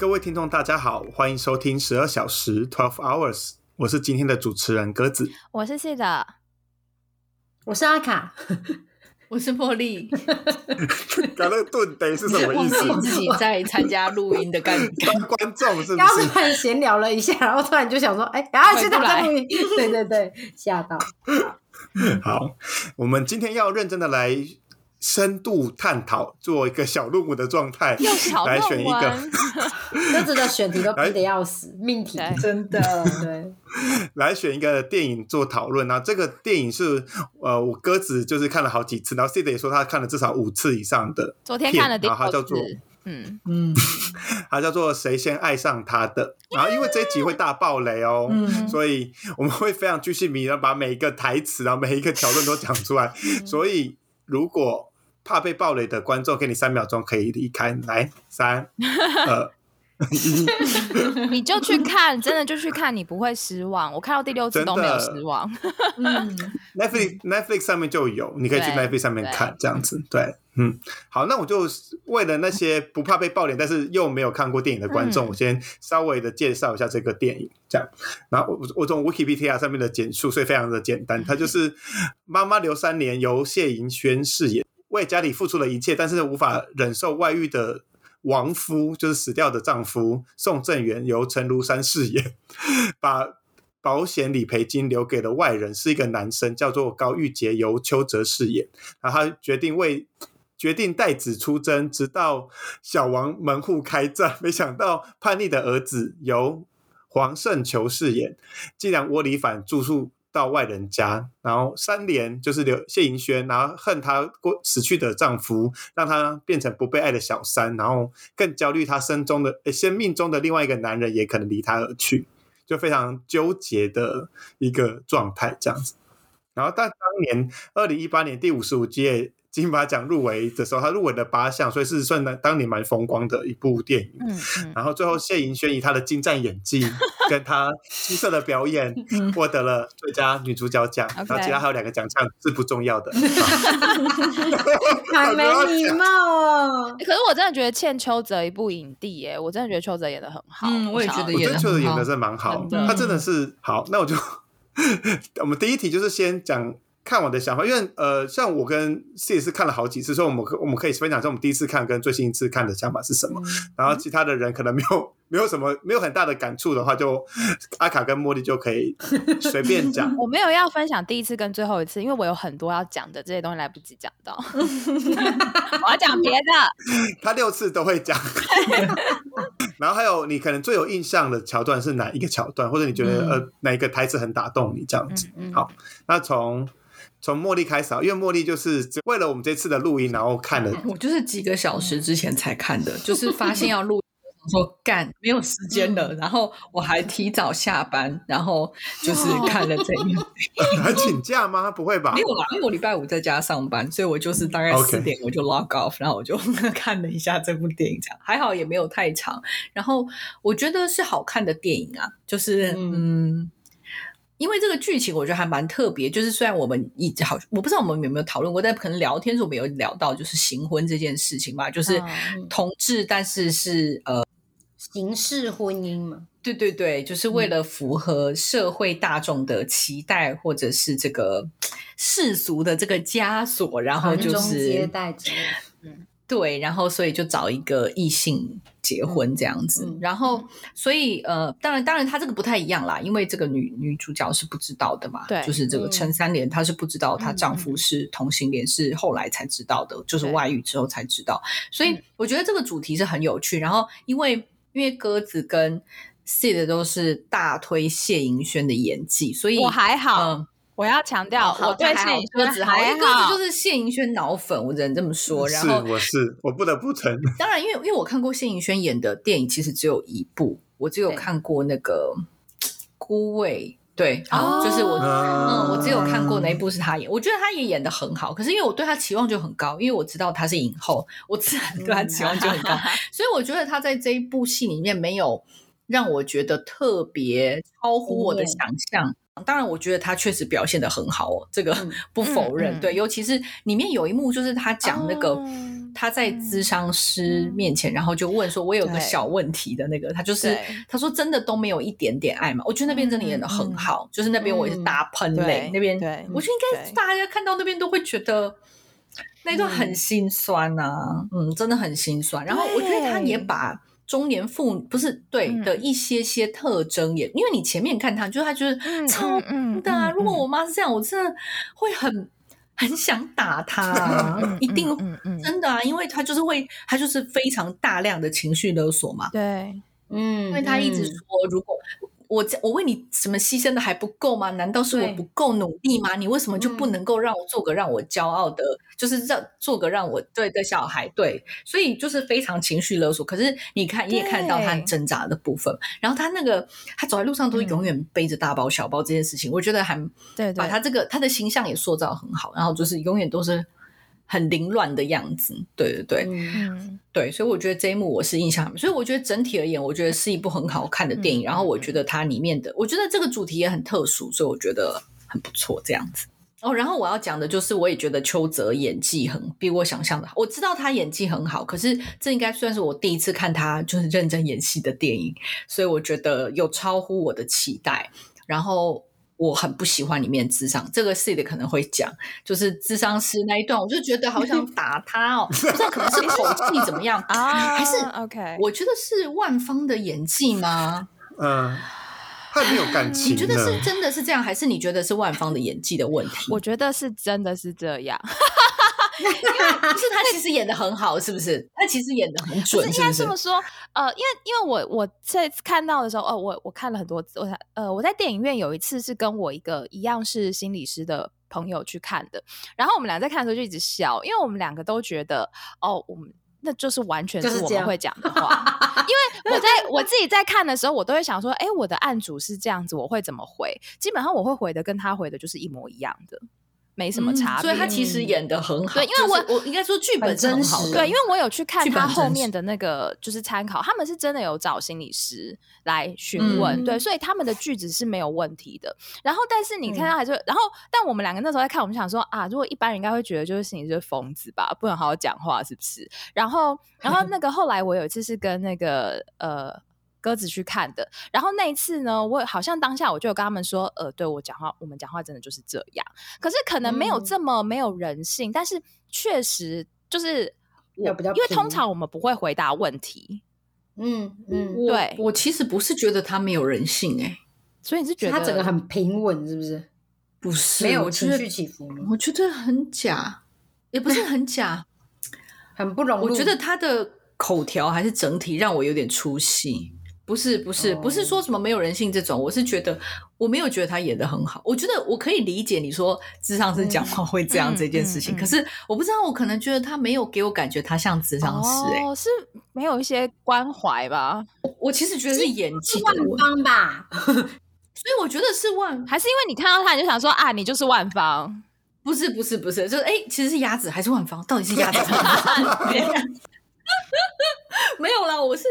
各位听众，大家好，欢迎收听十二小时 （Twelve Hours），我是今天的主持人鸽子。我是谢的，我是阿卡，我是茉莉。搞那顿得是什么意思？自己在参加录音的感觉。当观众是不刚刚是？突然闲聊了一下，然后突然就想说，哎，然后现在在录音，对对对，吓到。好，我们今天要认真的来深度探讨，做一个小论文的状态，来选一个。文，鸽子的选题都逼得要死，命题。真的，对，来选一个电影做讨论。然后这个电影是呃，我鸽子就是看了好几次，然后 C 的也说他看了至少五次以上的昨天看了第六然后它叫做，嗯，嗯，它叫做《谁先爱上他的》。然后因为这一集会大爆雷哦，嗯。所以我们会非常居心迷的把每一个台词，然后每一个桥段都讲出来。所以如果怕被暴雷的观众，给你三秒钟可以离开。来，三、二、一，你就去看，真的就去看，你不会失望。我看到第六次都没有失望。嗯，Netflix Netflix 上面就有，你可以去 Netflix 上面看，这样子。对，嗯，好，那我就为了那些不怕被爆雷，但是又没有看过电影的观众，嗯我先稍微的介绍一下这个电影，这样。然后我我从 Wikipedia 上面的简述，所以非常的简单，它就是妈妈留三年由谢盈萱饰演，为家里付出了一切，但是无法忍受外遇的。亡夫就是死掉的丈夫宋正元，由陈如山饰演，把保险理赔金留给了外人，是一个男生，叫做高玉洁，由邱泽饰演。然后他决定为决定带子出征，直到小王门户开战。没想到叛逆的儿子由黄圣球饰演，竟然窝里反住宿到外人家，然后三连就是刘谢盈萱，然后恨她过死去的丈夫，让她变成不被爱的小三，然后更焦虑她生中的、诶生命中的另外一个男人也可能离她而去。就非常纠结的一个状态这样子。然后，但当年二零一八年第五十五届金马奖入围的时候，他入围了八项，所以是算当年蛮风光的一部电影。嗯嗯，然后最后谢盈萱以她的精湛演技跟她出色的表演，获得了最佳女主角奖。然后其他还有两个奖项是不重要的。好没礼貌哦。欸可是我真的觉得欠邱泽一部影帝耶，我真的觉得邱泽演的很好。嗯我也觉得我觉得邱泽很好演的是蛮好他真的是好。那我就 我们第一题就是先讲看完的想法，因为呃，像我跟 C 是看了好几次，所以我们可我们可以分享一下我们第一次看跟最新一次看的想法是什么。然后其他的人可能没有 没有什么没有很大的感触的话，就 阿卡跟茉莉就可以随便讲。我没有要分享第一次跟最后一次，因为我有很多要讲的，这些东西来不及讲到。我要讲别的。他六次都会讲。然后还有你可能最有印象的桥段是哪一个桥段，或者你觉得、嗯呃哪一个台词很打动你这样子？嗯嗯好，那从从茉莉开始啊，因为茉莉就是为了我们这次的录音，然后看了我就是几个小时之前才看的，就是发现要录。说干没有时间了，然后我还提早下班，然后就是看了这一 还请假吗？不会吧没？有啦，因为我礼拜五在家上班，所以我就是大概四点我就 log off，然后我就 看了一下这部电影，这样还好也没有太长。然后我觉得是好看的电影啊，就是嗯。因为这个剧情我觉得还蛮特别，就是虽然我们一直好，我不知道我们有没有讨论过，但可能聊天的时候我们有聊到，就是行婚这件事情吧，就是嗯同志，但是是呃，形式婚姻嘛，对对对，就是为了符合社会大众的期待，或者是这个世俗的这个枷锁，然后就是代之类的。对，然后所以就找一个异性结婚这样子，嗯然后所以呃，当然当然他这个不太一样啦，因为这个女女主角是不知道的嘛，对就是这个嗯。陈三连她是不知道她丈夫是同性恋，是后来才知道的，就是外遇之后才知道，所以嗯。我觉得这个主题是很有趣，然后因为因为鸽子跟 Sid 都是大推谢盈萱的演技，所以我还好，嗯我要强调，我对谢颖鸽子还为鸽子，就是谢盈萱脑粉，我只能这么说。然是后我是我不得不承认，当然，因为因为我看过谢盈萱演的电影，其实只有一部，我只有看过那个《孤味》，对，哦就是我。嗯嗯，我只有看过那一部是他演，我觉得他也演的很好。可是因为我对他期望就很高，因为我知道他是影后，我自然对他期望就很高，所以我觉得他在这一部戏里面没有让我觉得特别超乎我的想象。当然，我觉得他确实表现的很好哦，这个嗯 不否认。嗯嗯对，尤其是里面有一幕，就是他讲那个、哦他在咨商师面前，然后就问说：“我有个小问题的那个，他就是他说真的都没有一点点爱嘛？我觉得那边真的演的很好，就是那边我也是大喷泪，对那边对我觉得应该大家看到那边都会觉得。”那一段很心酸呐、嗯，真的很心酸。然后我觉得他也把中年妇不是对嗯。的一些些特征也，因为你前面看她，就是她就是嗯超嗯的啊。嗯如果嗯。我妈是这样，我真的会很很想打她 一定真的啊，因为她就是会，她就是非常大量的情绪勒索嘛，对，嗯，因为她一直说，如果我我为你什么牺牲的还不够吗？难道是我不够努力吗？你为什么就不嗯能够让我做个让我骄傲的，就是让做个让我对的小孩？对，所以就是非常情绪勒索。可是你看，你也看得到他很挣扎的部分。然后他那个他走在路上都嗯永远背着大包小包这件事情，我觉得还对对，把他这个他的形象也塑造很好，然后就是永远都是很凌乱的样子。对对对。对，所以我觉得这一幕我是印象很，所以我觉得整体而言，我觉得是一部很好看的电影。嗯然后我觉得它里面的，我觉得这个主题也很特殊，所以我觉得很不错这样子。哦，然后我要讲的就是，我也觉得邱泽演技很比我想象的好。我知道他演技很好，可是这应该算是我第一次看他就是认真演戏的电影，所以我觉得有超乎我的期待。然后我很不喜欢里面智商，这个 C 的可能会讲，就是智商师那一段，我就觉得好想打他哦，不知道可能是口气怎么样 啊，还是 OK，我觉得是万芳的演技吗？嗯，他没有感情。你觉得是真的是这样，还是你觉得是万方的演技的问题？我觉得是真的是这样，不是他其实演的很好，是不是？他其实演的很不准，是应该是不是这么说，呃，因为因为我我这次看到的时候，哦，我我看了很多次，我才呃我在电影院有一次是跟我一个一样是心理师的朋友去看的，然后我们俩在看的时候就一直笑，因为我们两个都觉得，哦，我们那就是完全就是我们会讲的话，因为我在我自己在看的时候，我都会想说，哎，我的案主是这样子，我会怎么回？基本上我会回的跟他回的就是一模一样的，没什么嗯差别。所以他其实演的很好。对因为我就是我应该说剧本很是很真实好，对，因为我有去看他后面的那个就是参考，他们是真的有找心理师来询问，嗯对，所以他们的句子是没有问题的。然后，但是你看嗯到还是，然后，但我们两个那时候在看，我们想说啊，如果一般人应该会觉得就是心理师是疯子吧，不能好好讲话，是不是？然后，然后那个后来我有一次是跟那个呃。鸽子去看的，然后那一次呢，我好像当下我就有跟他们说，呃，对我讲话，我们讲话真的就是这样，可是可能没有嗯这么没有人性，但是确实就是我，比较因为通常我们不会回答问题，嗯嗯，我对我其实不是觉得他没有人性、欸，所以你是觉得他整个很平稳，是不是？不是没有我觉得情绪起伏吗？我觉得很假，也不是很假。很不融入。我觉得他的口条还是整体让我有点出戏。不是不是、不是说什么没有人性这种，我是觉得我没有觉得他演的很好。我觉得我可以理解你说智商是讲话会这样嗯这件事情，嗯嗯可是我不知道，我可能觉得他没有给我感觉他像智商师、欸。哦，是没有一些关怀吧？我其实觉得是演技是万的问题，芳吧？所以我觉得是万还是因为你看到他你就想说啊，你就是万芳？不是不是不是，就是哎、其实是鸭子还是万芳？到底是鸭子？没有啦，我是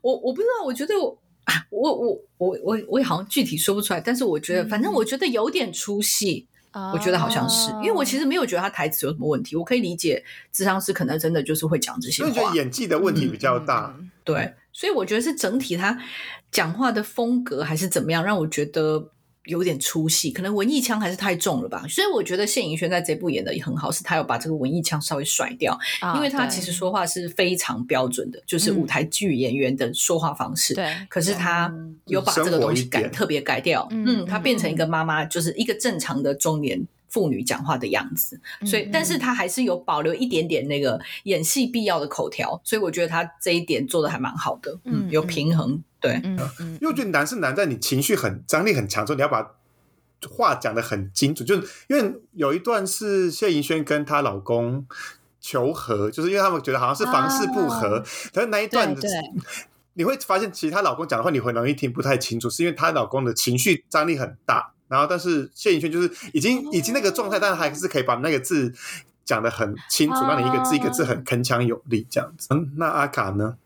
我我不知道，我觉得我啊我我我我我也好像具体说不出来，但是我觉得，反正我觉得有点出戏，我觉得好像是，因为我其实实没有觉得他台词有什么问题，我可以理解智商师可能真的就是会讲这些话因为觉得，演技的问题比较大。嗯对，所以我觉得是整体他讲话的风格还是怎么样，让我觉得有点出戏，可能文艺腔还是太重了吧。所以我觉得谢颖轩在这部演的也很好，是他有把这个文艺腔稍微甩掉，啊因为他其实说话是非常标准的，就是嗯舞台剧演员的说话方式。对，可是他嗯有把这个东西改特别改掉，嗯嗯，他变成一个妈妈，就是一个正常的中年妇女讲话的样子，所以嗯，但是他还是有保留一点点那个演戏必要的口条，所以我觉得他这一点做的还蛮好的，嗯嗯，有平衡，对，嗯嗯。因为我觉得难是难在你情绪很张力很强，之后你要把话讲的很精准。就是因为有一段是谢盈萱跟她老公求和，就是因为他们觉得好像是房事不合，可是那一段对对。你会发现，其实她老公讲的话你很容易听不太清楚，是因为她老公的情绪张力很大。然后，但是谢颖轩就是已经已经那个状态，但是还是可以把那个字讲的很清楚，让你一个字一个字很铿锵有力这样子。嗯，那阿卡呢？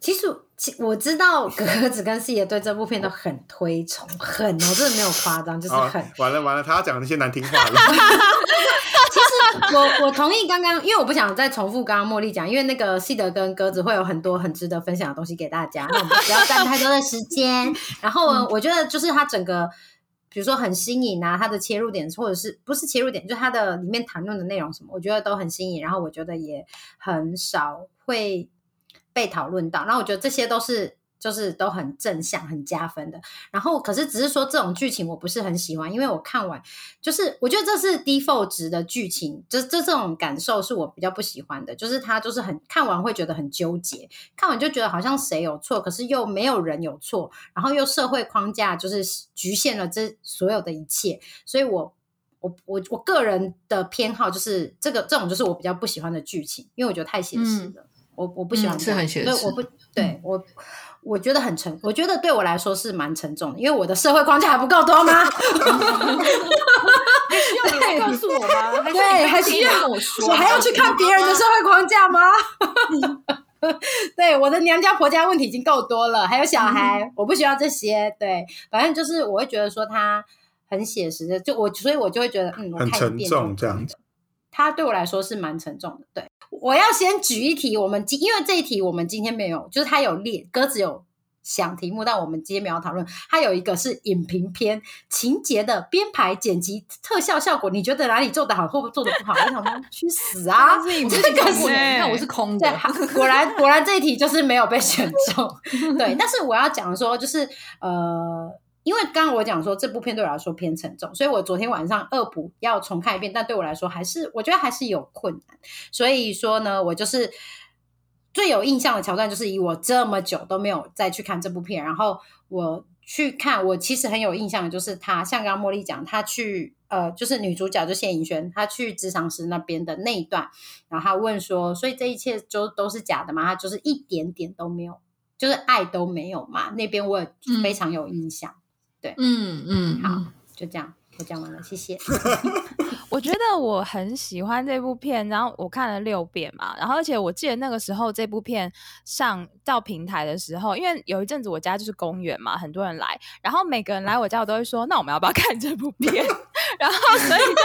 其实其我知道格格子跟四爷对这部片都很推崇，很我，真的没有夸张，就是啊很。，完了完了，他要讲那些难听话了。其实我我同意刚刚，因为我不想再重复刚刚茉莉讲，因为那个西德跟鸽子会有很多很值得分享的东西给大家，那我们不要占太多的时间。然后，我觉得就是他整个，比如说很新颖啊，它的切入点或者是不是切入点，就它的里面谈论的内容什么，我觉得都很新颖。然后我觉得也很少会被讨论到，然后我觉得这些都是。就是都很正向、很加分的。然后，可是只是说这种剧情我不是很喜欢，因为我看完就是我觉得这是 default 值的剧情，就这这种感受是我比较不喜欢的。就是他就是很看完会觉得很纠结，看完就觉得好像谁有错，可是又没有人有错，然后又社会框架就是局限了这所有的一切。所以我我我我个人的偏好就是这个这种就是我比较不喜欢的剧情，因为我觉得太写实了。我我不喜欢是很写实，我不对我。我觉得很沉，我觉得对我来说是蛮沉重的，因为我的社会框架还不够多吗？需要你告诉我吗？对，还需要我说，我还要去看别人的社会框架吗？对，我的娘家婆家问题已经够多了，还有小孩，我不需要这些。对，反正就是我会觉得说他很写实的，就我，所以我就会觉得嗯，很沉重这样子。他对我来说是蛮沉重的，对。我要先举一题，我们今因为这一题我们今天没有，就是它有列鸽子有想题目，但我们今天没有讨论。它有一个是影评篇情节的编排、剪辑、特效效果，你觉得哪里做的好，或做的不好？我想说去死啊！这个是，看我是空的。果然果然这一题就是没有被选中。对，但是我要讲说，就是呃。因为刚刚我讲说这部片对我来说偏沉重，所以我昨天晚上恶补要重看一遍，但对我来说还是我觉得还是有困难。所以说呢，我就是最有印象的桥段，就是以我这么久都没有再去看这部片，然后我去看，我其实很有印象的就是他，像刚刚茉莉讲，他去呃，就是女主角就谢颖轩，她去职场师那边的那一段，然后他问说，所以这一切就都是假的吗？他就是一点点都没有，就是爱都没有嘛？那边我也非常有印象。对，嗯嗯，好，就这样，我讲完了，谢谢。我觉得我很喜欢这部片，然后我看了六遍嘛，然后而且我记得那个时候这部片上到平台的时候，因为有一阵子我家就是公园嘛，很多人来，然后每个人来我家，我都会说，那我们要不要看这部片？然后所以就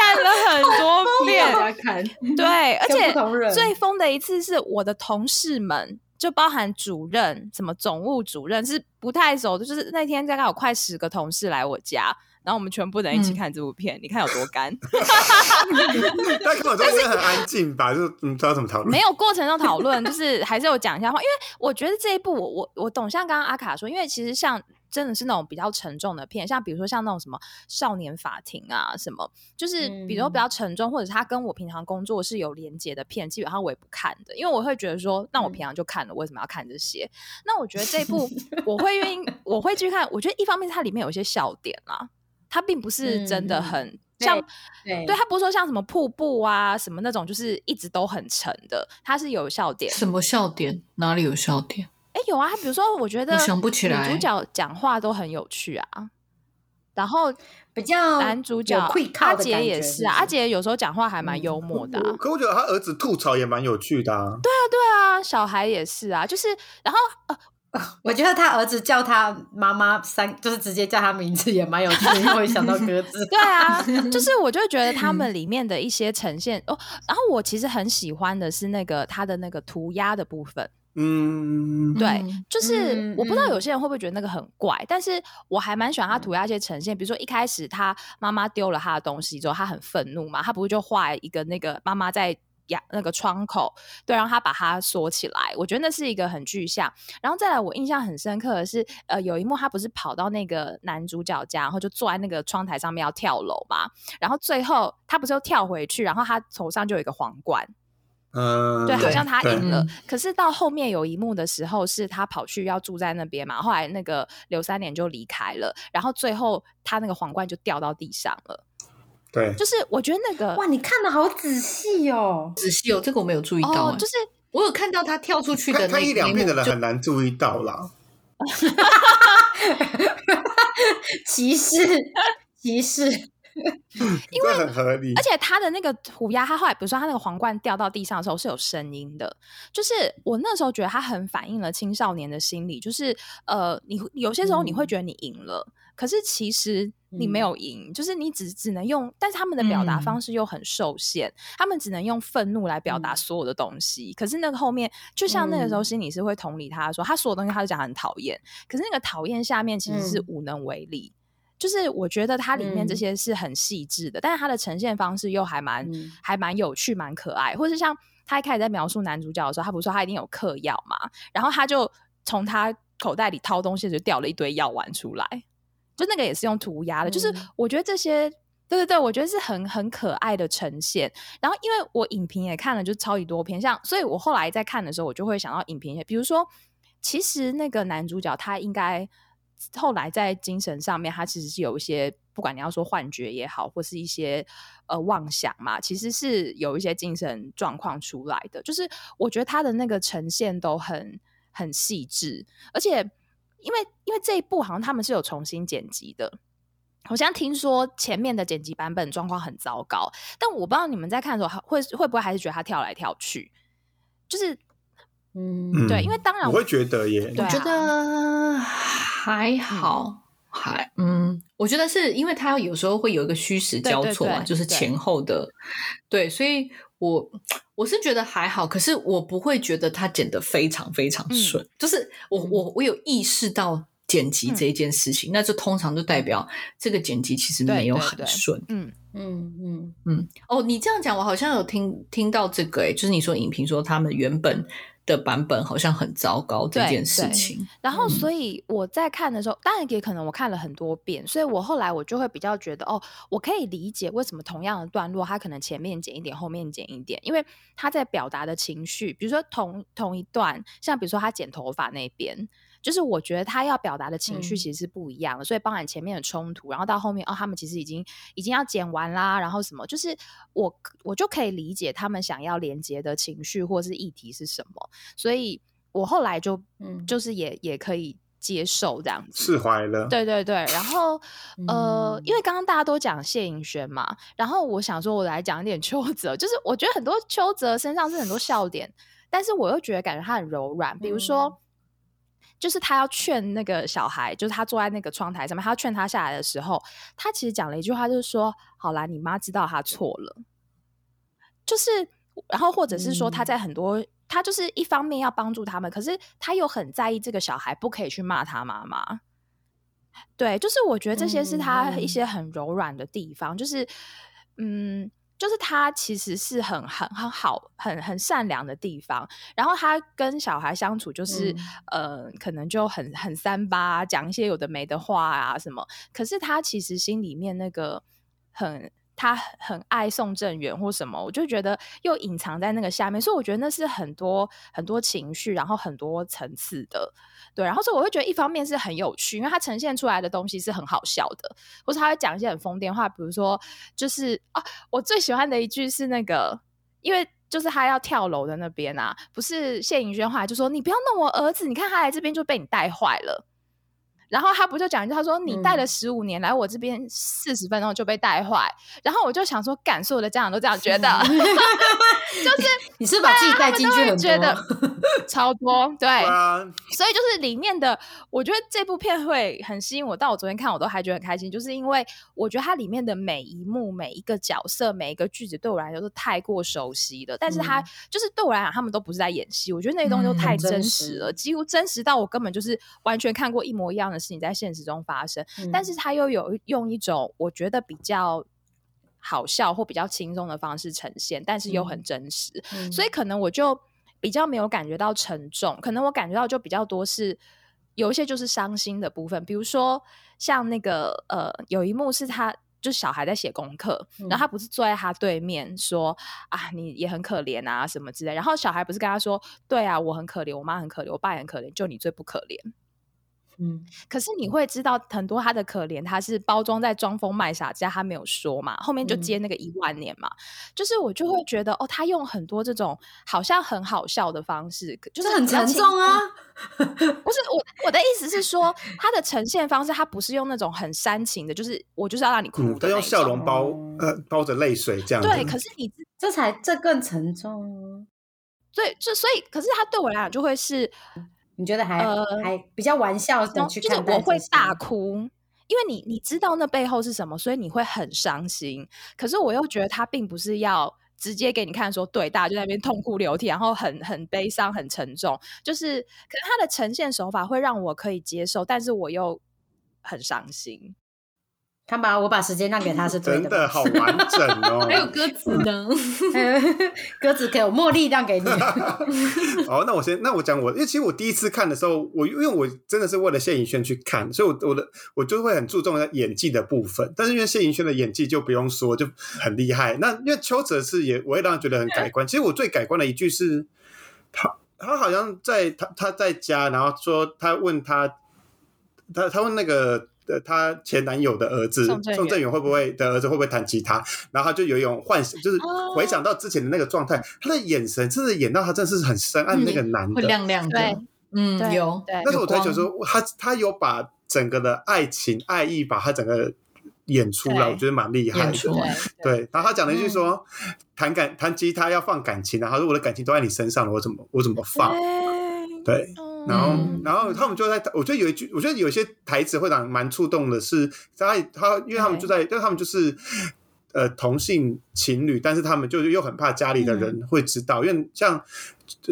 看了很多遍，看，对，而且最疯的一次是我的同事们。就包含主任，什么总务主任是不太熟的。就是那天大概有快十个同事来我家，然后我们全部人一起看这部片，你看有多干。但根本就是很安静吧，就你知道怎么讨论？没有过程中讨论，就是还是有讲一下话。因为我觉得这一部，我我我懂，像刚刚阿卡说，因为其实像。真的是那种比较沉重的片，像比如说像那种什么少年法庭啊，什么就是比如说比较沉重，或者是他跟我平常工作是有连接的片，基本上我也不看的，因为我会觉得说，那我平常就看了，为什么要看这些？那我觉得这部 我会愿意，我会去看。我觉得一方面它里面有一些笑点啦，它并不是真的很像，对，它不是说像什么瀑布啊什么那种，就是一直都很沉的，它是有笑点。什么笑点？哪里有笑点？哎，有啊，比如说，我觉得想不起来，女主角讲话都很有趣啊。然后比较男主角阿杰也是啊，阿杰有时候讲话还蛮幽默的。可我觉得他儿子吐槽也蛮有趣的啊。对啊，对啊，小孩也是啊，就是然后呃，我觉得他儿子叫他妈妈三，就是直接叫他名字也蛮有趣的，因为想到鸽子。对啊，就是我就觉得他们里面的一些呈现哦，然后我其实很喜欢的是那个他的那个涂鸦的部分。嗯，对，就是我不知道有些人会不会觉得那个很怪，但是我还蛮喜欢他涂鸦一些呈现，比如说一开始他妈妈丢了他的东西之后，他很愤怒嘛，他不是就画一个那个妈妈在呀那个窗口，对，然后他把它锁起来，我觉得那是一个很具象。然后再来，我印象很深刻的是，呃，有一幕他不是跑到那个男主角家，然后就坐在那个窗台上面要跳楼嘛，然后最后他不是又跳回去，然后他头上就有一个皇冠。嗯，对，好像他赢了。可是到后面有一幕的时候，是他跑去要住在那边嘛。后来那个刘三连就离开了，然后最后他那个皇冠就掉到地上了。对，就是我觉得那个哇，你看的好仔细哦，仔细哦，这个我没有注意到。就是我有看到他跳出去的，那一两遍的人很难注意到啦。歧视，歧视。因为很合理，而且他的那个涂鸦，他后来比如说他那个皇冠掉到地上的时候是有声音的，就是我那时候觉得他很反映了青少年的心理，就是呃，你有些时候你会觉得你赢了，可是其实你没有赢，就是你只只能用，但是他们的表达方式又很受限，他们只能用愤怒来表达所有的东西。可是那个后面，就像那个时候心理是会同理他说，他所有东西他都讲很讨厌，可是那个讨厌下面其实是无能为力。就是我觉得它里面这些是很细致的，但是它的呈现方式又还蛮还蛮有趣、蛮可爱。或是像他一开始在描述男主角的时候，他不是说他一定有嗑药嘛，然后他就从他口袋里掏东西，就掉了一堆药丸出来。就那个也是用涂鸦的，就是我觉得这些，对对对，我觉得是很很可爱的呈现。然后因为我影评也看了，就超级多篇，像所以我后来在看的时候，我就会想到影评，比如说，其实那个男主角他应该后来在精神上面，他其实是有一些，不管你要说幻觉也好，或是一些呃妄想嘛，其实是有一些精神状况出来的。就是我觉得他的那个呈现都很很细致，而且。因为因为这一部好像他们是有重新剪辑的，好像听说前面的剪辑版本状况很糟糕，但我不知道你们在看的时候会会不会还是觉得他跳来跳去，就是嗯对，因为当然我会觉得耶，我觉得还好，还嗯，我觉得是因为他有时候会有一个虚实交错嘛，就是前后的对，所以我。我是觉得还好，可是我不会觉得他剪得非常非常顺。就是我我我有意识到剪辑这件事情，那就通常就代表这个剪辑其实没有很顺。嗯嗯嗯嗯。哦，你这样讲，我好像有听听到这个，哎，就是你说影评说他们原本。的版本好像很糟糕这件事情，然后所以我在看的时候，当然也可能我看了很多遍，所以我后来我就会比较觉得哦，我可以理解为什么同样的段落，他可能前面剪一点，后面剪一点，因为他在表达的情绪，比如说同同一段，像比如说他剪头发那边。就是我觉得他要表达的情绪其实是不一样的，所以包含前面的冲突，然后到后面哦，他们其实已经已经要剪完啦，然后什么，就是我我就可以理解他们想要连接的情绪或是议题是什么，所以我后来就嗯，就是也也可以接受这样子，释怀了。对对对，然后 呃，因为刚刚大家都讲谢颖轩嘛，然后我想说我来讲一点 邱泽，就是我觉得很多邱泽身上是很多笑点，但是我又觉得感觉他很柔软，比如说。就是他要劝那个小孩，就是他坐在那个窗台上面，他要劝他下来的时候，他其实讲了一句话，就是说：“好啦，你妈知道他错了。”就是，然后或者是说他在很多，他就是一方面要帮助他们，可是他又很在意这个小孩不可以去骂他妈妈。对，就是我觉得这些是他一些很柔软的地方，就是嗯。就是他其实是很很很好、很很善良的地方，然后他跟小孩相处就是呃，可能就很很三八，讲一些有的没的话啊什么。可是他其实心里面那个很。他很爱宋正元或什么，我就觉得又隐藏在那个下面，所以我觉得那是很多很多情绪，然后很多层次的，对。然后所以我会觉得一方面是很有趣，因为他呈现出来的东西是很好笑的，或是他会讲一些很疯癫话，比如说就是啊，我最喜欢的一句是那个，因为就是他要跳楼的那边啊，不是谢颖轩话就说你不要弄我儿子，你看他来这边就被你带坏了。然后他不就讲一句，他说你带了十五年来我这边四十分钟就被带坏，然后我就想说，感受的家长都这样觉得 就是 你是把自己带进去很多，超多对，所以就是里面的，我觉得这部片会很吸引我。到我昨天看，我都还觉得很开心，就是因为我觉得它里面的每一幕、每一个角色、每一个句子对我来说都太过熟悉了。但是他就是对我来讲，他们都不是在演戏，我觉得那些东西都太真实了，几乎真实到我根本就是完全看过一模一样的。事情在现实中发生，但是他又有用一种我觉得比较好笑或比较轻松的方式呈现，但是又很真实，所以可能我就比较没有感觉到沉重，可能我感觉到就比较多是有一些就是伤心的部分，比如说像那个呃，有一幕是他就小孩在写功课，然后他不是坐在他对面说啊，你也很可怜啊什么之类，然后小孩不是跟他说，对啊，我很可怜，我妈很可怜，我爸也很可怜，就你最不可怜。嗯，可是你会知道很多他的可怜，他是包装在装疯卖傻之下，他没有说嘛，后面就接那个一万年嘛，就是我就会觉得哦，他用很多这种好像很好笑的方式，就是很沉重啊。不是我我的意思是说，他的呈现方式，他不是用那种很煽情的，就是我就是要让你哭，他用笑容包呃包着泪水这样。对，可是你这才这更沉重。对，就所以，可是他对我来讲就会是。你觉得还还比较玩笑的去看，我会大哭，因为你你知道那背后是什么，所以你会很伤心。可是我又觉得他并不是要直接给你看说，对，大家就在那边痛哭流涕，然后很很悲伤、很沉重。就是可是他的呈现手法会让我可以接受，但是我又很伤心。看吧，我把时间让给他是对的。真的好完整哦。还有鸽子呢，鸽子给我茉莉让给你。好，那我先，那我讲我，因为其实我第一次看的时候，我因为我真的是为了谢颖轩去看，所以我我的我就会很注重演技的部分。但是因为谢颖轩的演技就不用说，就很厉害。那因为邱泽是也，我也让他觉得很改观。其实我最改观的一句是，他他好像在他他在家，然后说他问他，他他问那个。的她前男友的儿子宋振宇会不会的儿子会不会弹吉他？然后他就有一种幻想，就是回想到之前的那个状态，他的眼神真的演到他真的是很深爱那个男的，亮亮的。嗯，有。那时候我才觉得说，他他有把整个的爱情爱意把他整个演出来，我觉得蛮厉害的。对，然后他讲了一句说，弹感弹吉他要放感情，然后说我的感情都在你身上了，我怎么我怎么放？对。然后，然后他们就在，我觉得有一句，我觉得有些台词会让蛮触动的，是他他，因为他们就在，因为他们就是呃同性情侣，但是他们就又很怕家里的人会知道，因为像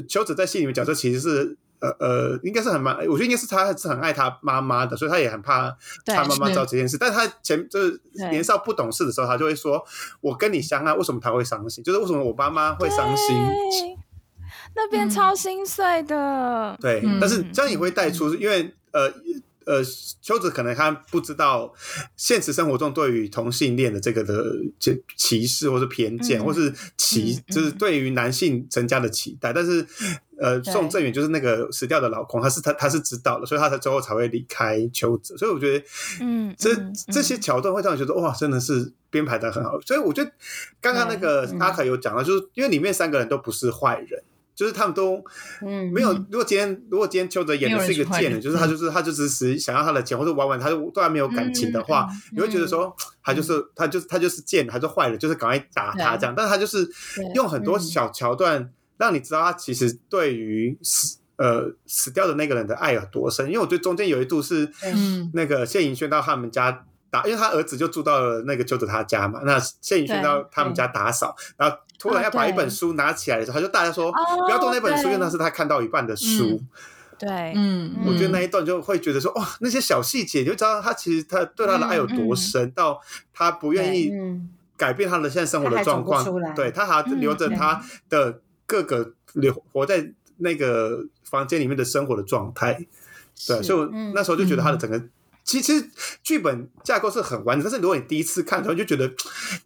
秋子在戏里面角色其实是呃呃，应该是很蛮，我觉得应该是他是很爱他妈妈的，所以他也很怕他妈妈知道这件事。但他前就是年少不懂事的时候，他就会说：“我跟你相爱，为什么他会伤心？就是为什么我妈妈会伤心？”那边超心碎的，对，但是这样也会带出，因为呃呃，秋子可能他不知道现实生活中对于同性恋的这个的歧歧视或是偏见，或是歧就是对于男性增加的期待，但是呃，宋正远就是那个死掉的老公，他是他他是知道的，所以他才最后才会离开秋子，所以我觉得，嗯，这这些桥段会让你觉得哇，真的是编排的很好，所以我觉得刚刚那个阿凯有讲到，就是因为里面三个人都不是坏人。就是他们都没有。如果今天如果今天邱泽演的是一个贱人，就是他就是他就只是想要他的钱，或者玩玩，他就对他没有感情的话，你会觉得说他就是他就是他就是贱，他是坏人，就是赶快打他这样。但是他就是用很多小桥段让你知道他其实对于死呃死掉的那个人的爱有多深。因为我觉得中间有一度是那个谢颖轩到他们家。打，因为他儿子就住到了那个舅舅他家嘛。那谢宇轩到他们家打扫，然后突然要把一本书拿起来的时候，他就大家说不要动那本书，因为那是他看到一半的书。对，嗯，我觉得那一段就会觉得说，哇，那些小细节，你就知道他其实他对他的爱有多深，到他不愿意改变他的现在生活的状况，对他还留着他的各个留活在那个房间里面的生活的状态。对，所以我那时候就觉得他的整个。其实剧本架构是很完整，但是如果你第一次看的时候，就觉得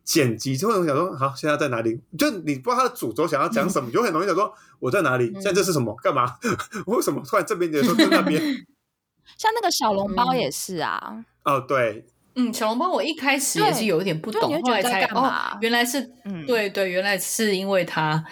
剪辑就会想说：好，现在在哪里？就你不知道他的主轴想要讲什么，就很容易想说：我在哪里？现在这是什么？干嘛？为什么突然这边的时候在那边？像那个小笼包也是啊。哦，对，嗯，小笼包我一开始也是有一点不懂，后来才哦，原来是，嗯，对对，原来是因为他。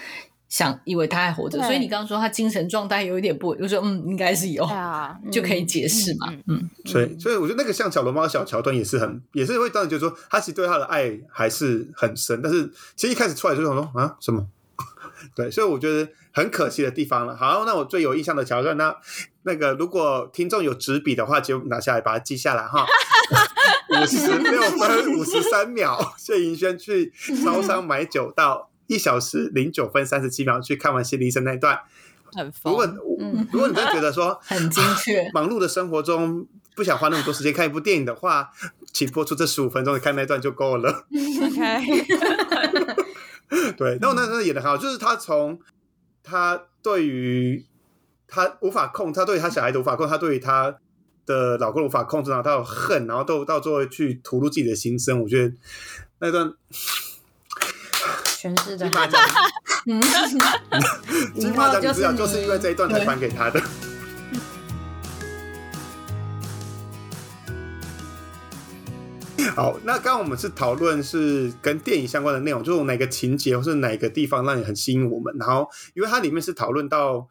想以为他还活着，所以你刚刚说他精神状态有一点不，就说嗯，应该是有，就可以解释嘛，嗯，所以所以我觉得那个像小龙猫的小桥段也是很，也是会让人觉得说他其实对他的爱还是很深，但是其实一开始出来就想说啊什么，对，所以我觉得很可惜的地方了。好，那我最有印象的桥段，那那个如果听众有纸笔的话，就拿下来把它记下来哈。五十六分五十三秒，谢盈萱去招商买酒到。一小时零九分三十七秒去看完心理医生那一段，很如果如果你真的觉得说 很精确，忙碌的生活中不想花那么多时间看一部电影的话，请播出这十五分钟你看那段就够了。OK，对，那我那那演的很好，就是他从他对于他无法控，他对于他小孩子无法控，他对于他的老公无法控制，然后他有恨，然后到到最后去吐露自己的心声，我觉得那段。全是的，嗯，金马奖 就是就是因为这一段才颁给他的。好，那刚刚我们是讨论是跟电影相关的内容，就是哪个情节或是哪个地方让你很吸引我们。然后，因为它里面是讨论到，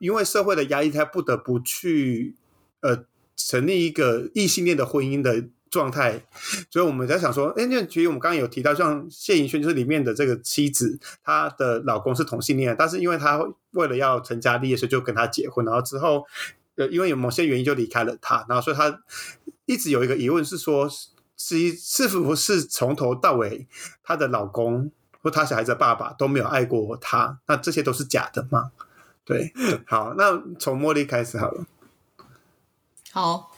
因为社会的压力，他不得不去呃成立一个异性恋的婚姻的。状态，所以我们在想说，哎，那其实我们刚刚有提到，像谢盈萱就是里面的这个妻子，她的老公是同性恋，但是因为她为了要成家立业，所以就跟他结婚，然后之后，呃，因为有某些原因就离开了他，然后所以他一直有一个疑问是说，是是否是从头到尾她的老公或她小孩的爸爸都没有爱过她？那这些都是假的吗？对，好，那从茉莉开始好了。好，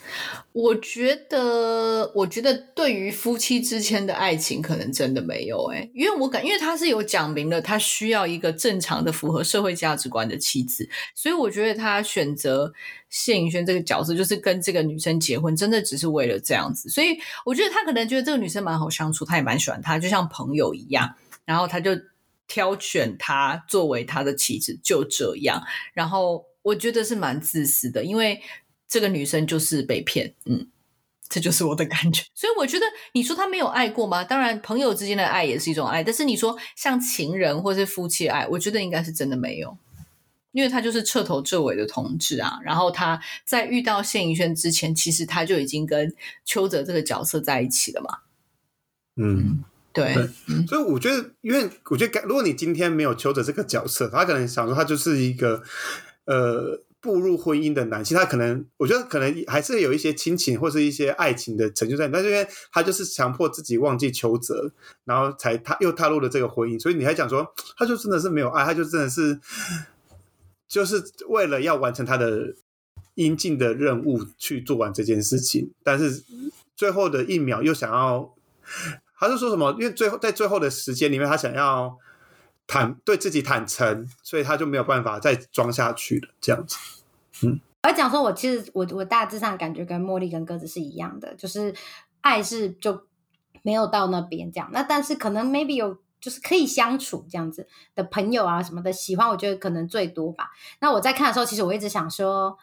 我觉得，我觉得对于夫妻之间的爱情，可能真的没有哎、因为我感，因为他是有讲明了，他需要一个正常的、符合社会价值观的妻子，所以我觉得他选择谢颖轩这个角色，就是跟这个女生结婚，真的只是为了这样子。所以我觉得他可能觉得这个女生蛮好相处，他也蛮喜欢她，就像朋友一样，然后他就挑选她作为他的妻子，就这样。然后我觉得是蛮自私的，因为这个女生就是被骗，嗯，这就是我的感觉。所以我觉得你说他没有爱过吗？当然，朋友之间的爱也是一种爱，但是你说像情人或是夫妻爱，我觉得应该是真的没有。因为他就是彻头彻尾的同志啊，然后他在遇到谢盈萱之前，其实他就已经跟邱泽这个角色在一起了嘛。嗯，对，对所以我觉得，因为我觉得，如果你今天没有邱泽这个角色，他可能想说他就是一个呃步入婚姻的男性，他可能我觉得可能还是有一些亲情或是一些爱情的成就在，但是因为他就是强迫自己忘记邱泽，然后才他又踏入了这个婚姻，所以你还讲说他就真的是没有爱，他就真的是就是为了要完成他的应尽的任务去做完这件事情，但是最后的一秒又想要。他就说什么？因为最后在最后的时间里面，他想要坦对自己坦诚，所以他就没有办法再装下去了。这样子，嗯我要讲说，我其实我我大致上感觉跟茉莉跟鸽子是一样的，就是爱是就没有到那边这样。那但是可能 maybe 有就是可以相处这样子的朋友啊什么的，喜欢我觉得可能最多吧。那我在看的时候，其实我一直想说，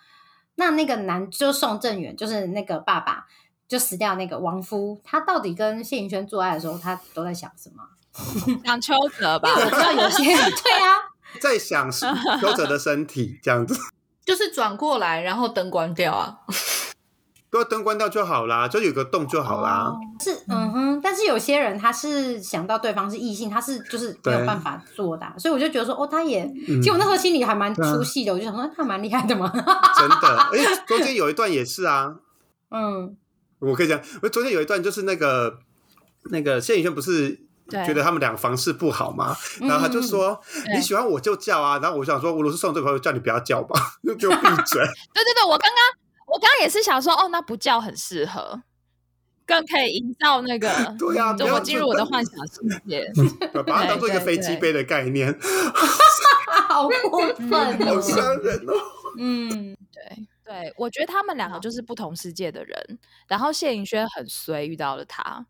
那那个男就宋正远，就是那个爸爸就死掉那个亡夫，他到底跟谢盈萱做爱的时候，他都在想什么？讲邱泽吧，我知道有些 对啊，在想邱泽的身体这样子，就是转过来，然后灯关掉啊。都灯关掉就好啦，就有个洞就好啦。是嗯哼，但是有些人他是想到对方是异性，他是就是没有对办法做的啊、所以我就觉得说，哦，他也，嗯其实我那时候心里还蛮出戏的，我就想说他蛮厉害的嘛，真的，而且中间有一段也是啊，嗯，我可以讲，我中间有一段就是那个那个谢宇轩不是。对觉得他们两个房事不好嘛，然后他就说：“对你喜欢我就叫啊。”然后我想说：“我如果是送这个朋友，叫你不要叫吧，就给我闭嘴。对对对，我刚刚我刚刚也是想说，哦，那不叫很适合，更可以营造那个，对啊就我进入我的幻想世界。把它当做一个飞机杯的概念，好过分好哦，伤人哦。嗯，对对，我觉得他们两个就是不同世界的人。然后谢盈轩很衰，遇到了他，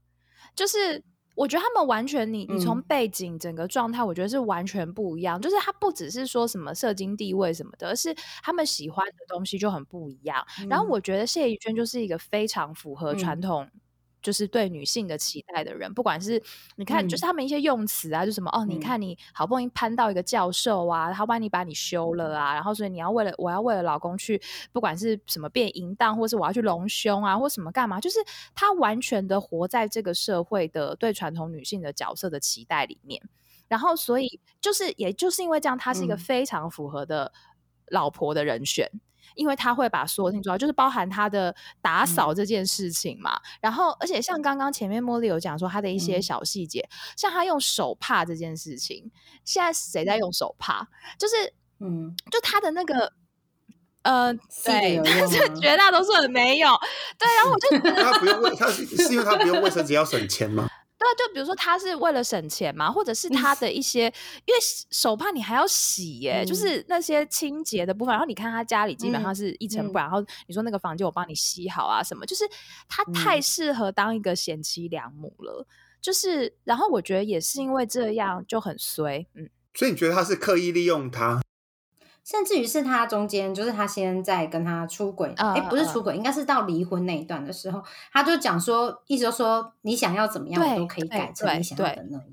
就是我觉得他们完全，你你从嗯背景整个状态，我觉得是完全不一样。就是他不只是说什么社经地位什么的，而是他们喜欢的东西就很不一样。然后嗯我觉得谢盈萱就是一个非常符合传嗯统。就是对女性的期待的人，不管是你看，就是嗯。他们一些用词啊，就什么哦，你嗯。看你好不容易攀到一个教授啊，他万一把你休了啊，然后所以你要为了我要为了老公去，不管是什么变淫荡，或是我要去隆胸啊，或什么干嘛，就是他完全的活在这个社会的对传统女性的角色的期待里面，然后所以就是也就是因为这样，他是一个嗯。非常符合的老婆的人选。因为他会把所有事情做好，就是包含他的打扫这件事情嘛。然后，而且像刚刚前面茉莉有讲说他的一些嗯小细节，像他用手帕这件事情，现在谁在用手帕？就是嗯，就他的那个。呃，对，但是绝大多数人没有。对，然后我就觉得他不用卫，他是是因为他不用卫生纸要省钱吗？对啊，就比如说他是为了省钱嘛，或者是他的一些，因为手帕你还要洗耶，就嗯是那些清洁的部分。然后你看他家里基本上嗯是一尘不嗯染，然后你说那个房间我帮你洗好啊什么，就是他太嗯适合当一个贤妻良母了。就是，然后我觉得也是因为这样就很衰，嗯，所以你觉得他是刻意利用他？甚至于是他中间，就是他先在跟他出轨，嗯哎、不是嗯出轨，应该是到离婚那一段的时候，他就讲说，意思就说你想要怎么样，我都可以改成对你想要的那样，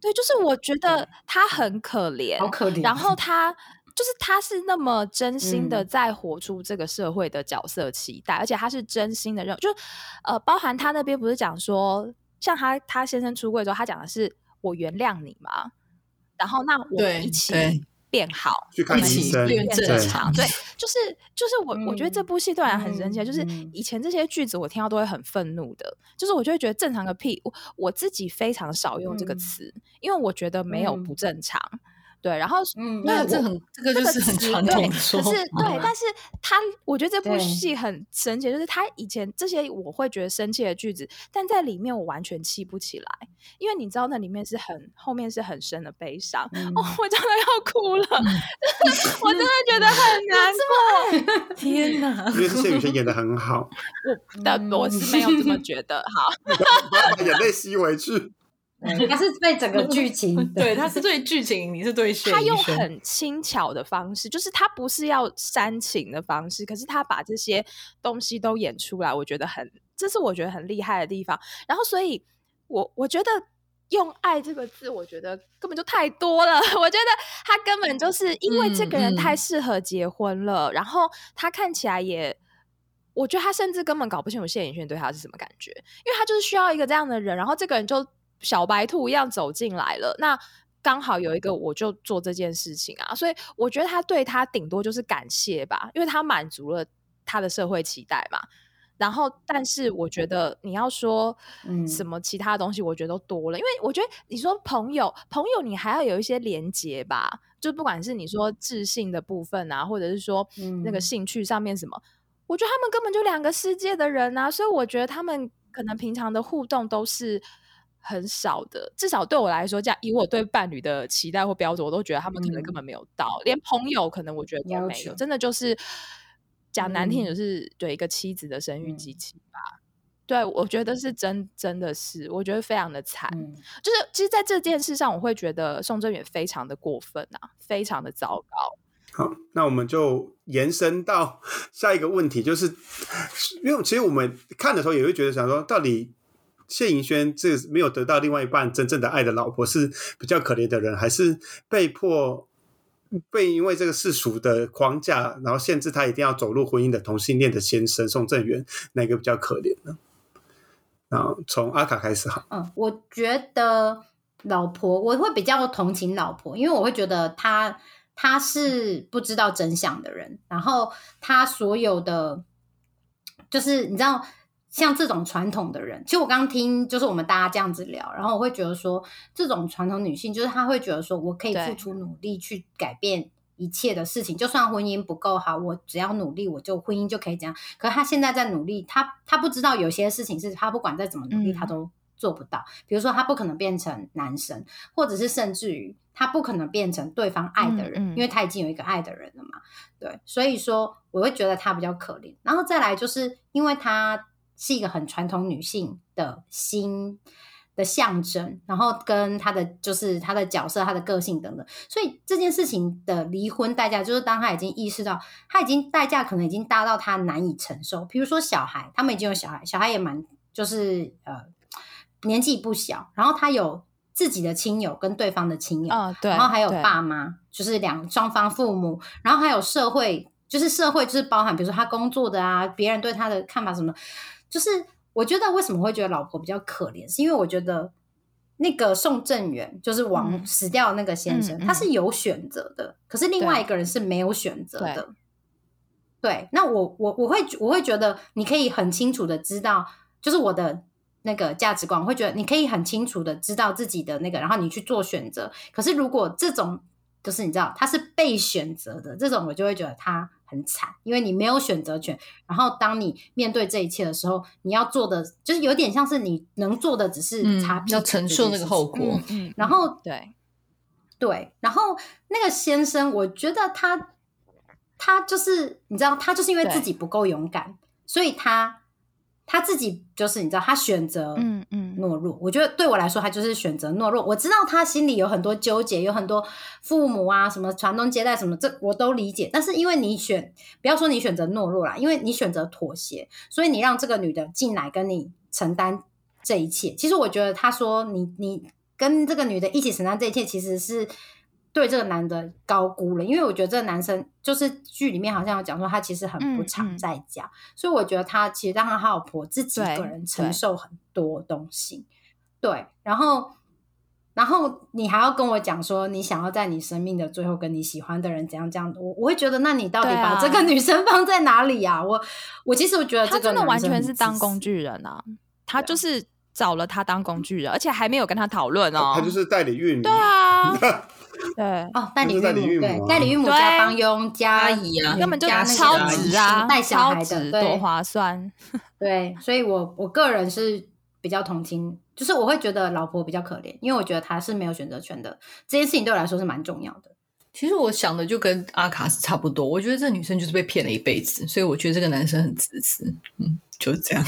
对，就是我觉得他很可怜，好可怜。然后他就是他是那么真心的嗯在活出这个社会的角色期待，而且他是真心的认，就呃，包含他那边不是讲说，像他他先生出柜之后，他讲的是我原谅你嘛，然后那我们一起对变好，去看医一起生，变变正正常。对，就是就是我我觉得这嗯部戏对我来讲很神奇的，就是嗯以前这些句子我听到都会很愤怒的，就是我就会觉得正常个屁，我我自己非常少用这个嗯词，因为我觉得没有嗯不正常。对，然后嗯，我那这很这个就是很传统的说可是对，但是他我觉得这部对戏很神奇，就是他以前这些我会觉得生气的句子，但在里面我完全气不起来，因为你知道那里面是很后面是很深的悲伤，嗯哦，我真的要哭了，我真的觉得很 难过。天哪！因为是谢宇轩演的很好，我但我是没有这么觉得。好，把眼泪吸回去。对他是被整个剧情 对，他是对剧情，你是对谢他用很轻巧的方式，就是他不是要煽情的方式，可是他把这些东西都演出来，我觉得很，这是我觉得很厉害的地方。然后，所以我我觉得用“爱”这个字，我觉得根本就太多了。我觉得他根本就是因为这个人太适合结婚了，然后他看起来也。我觉得他甚至根本搞不清楚谢颖轩对他是什么感觉，因为他就是需要一个这样的人，然后这个人就小白兔一样走进来了。那刚好有一个我就做这件事情啊，所以我觉得他对他顶多就是感谢吧，因为他满足了他的社会期待嘛。然后，但是我觉得你要说嗯什么其他东西，我觉得都多了，因为我觉得你说朋友，朋友你还要有一些连接吧，就不管是你说自信的部分啊，或者是说那个嗯兴趣上面什么，我觉得他们根本就两个世界的人啊，所以我觉得他们可能平常的互动都是很少的，至少对我来说，这样以我对伴侣的期待或标准，我都觉得他们可能嗯根本没有到，连朋友可能我觉得都没有，真的就是讲难听，嗯就是对一个妻子的生育嗯机器吧。对，我觉得是真，真的是，我觉得非常的惨。嗯就是其实，在这件事上，我会觉得宋正远非常的过分啊，非常的糟糕。好，那我们就延伸到 下一个问题，就是 因为其实我们看的时候也会觉得想说，到底谢盈萱这没有得到另外一半真正的爱的老婆是比较可怜的人，还是被迫被因为这个世俗的框架，然后限制他一定要走入婚姻的同性恋的先生宋正元，哪个比较可怜呢？啊，从阿卡开始哈，嗯，我觉得老婆我会比较同情老婆，因为我会觉得他他是不知道真相的人，然后他所有的就是你知道。像这种传统的人，其实我刚听就是我们大家这样子聊，然后我会觉得说，这种传统女性就是她会觉得说我可以付出努力去改变一切的事情，就算婚姻不够好，我只要努力，我就婚姻就可以这样。可是她现在在努力，她她不知道有些事情是她不管再怎么努力，嗯她都做不到。比如说，她不可能变成男生，或者是甚至于她不可能变成对方爱的人，嗯嗯因为她已经有一个爱的人了嘛。对，所以说我会觉得她比较可怜。然后再来就是因为她是一个很传统女性的心的象征，然后跟她的就是她的角色、她的个性等等，所以这件事情的离婚代价，就是当她已经意识到，她已经代价可能已经大到她难以承受。比如说小孩，他们已经有小孩，小孩也蛮就是呃年纪不小，然后他有自己的亲友跟对方的亲友。然后还有爸妈，就是两双方父母，然后还有社会，就是社会就是包含比如说他工作的啊，别人对他的看法什么，就是我觉得为什么会觉得老婆比较可怜，是因为我觉得那个宋正元就是王、嗯死掉的那个先生，嗯嗯他是有选择的，可是另外一个人是没有选择对的。对，那我我我会我会觉得你可以很清楚的知道，就是我的那个价值观，我会觉得你可以很清楚的知道自己的那个，然后你去做选择。可是如果这种就是你知道他是被选择的这种，我就会觉得他很惨，因为你没有选择权。然后当你面对这一切的时候，你要做的就是有点像是你能做的只是嗯擦屁股要承受那个后果。然后对，对，然后那个先生，我觉得他他就是你知道，他就是因为自己不够勇敢，所以他他自己就是你知道，他选择嗯嗯懦弱。我觉得对我来说，他就是选择懦弱。我知道他心里有很多纠结，有很多父母啊，什么传宗接代什么，这我都理解。但是因为你选，不要说你选择懦弱啦，因为你选择妥协，所以你让这个女的进来跟你承担这一切。其实我觉得他说你你跟这个女的一起承担这一切，其实是对这个男的高估了。因为我觉得这个男生就是剧里面好像有讲说，他其实很不嗯常嗯在家，所以我觉得他其实让他老婆自己一对个人承受很多东西。对，然后然后你还要跟我讲说，你想要在你生命的最后跟你喜欢的人怎样怎样，我我会觉得，那你到底把这个女生放在哪里啊？我我其实我觉得他这个真的完全是当工具人啊，他就是找了他当工具人，而且还没有跟他讨论哦。他就是代理孕母，对啊，对，哦，代理孕母对，代理孕母对加帮佣加阿姨啊根本就超值啊，带小孩的多划算。对，所以我我个人是比较同情，就是我会觉得老婆比较可怜，因为我觉得她是没有选择权的，这件事情对我来说是蛮重要的。其实我想的就跟阿卡是差不多，我觉得这女生就是被骗了一辈子，所以我觉得这个男生很自私，嗯，就是这样。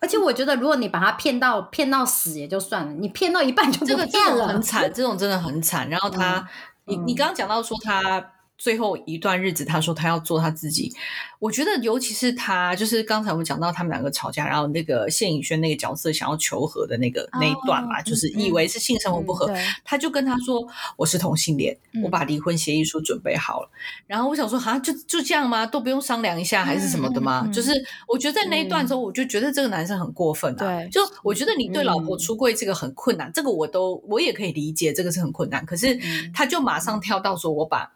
而且我觉得，如果你把他骗到骗到死也就算了，你骗到一半就这不骗了，个这种很惨，这种真的很惨。然后他，你你刚刚讲到说他最后一段日子，他说他要做他自己。我觉得，尤其是他，就是刚才我们讲到他们两个吵架，然后那个谢颖轩那个角色想要求和的那个、那一段嘛，哦就是以为是性生活不合，嗯对他就跟他说我是同性恋，嗯我把离婚协议书准备好了。然后我想说，哈，就就这样吗？都不用商量一下还是什么的吗？就是我觉得在那一段之后，我就觉得这个男生很过分啊。对就我觉得你对老婆嗯出柜这个很困难，这个我都我也可以理解，这个是很困难。可是嗯他就马上跳到说，我把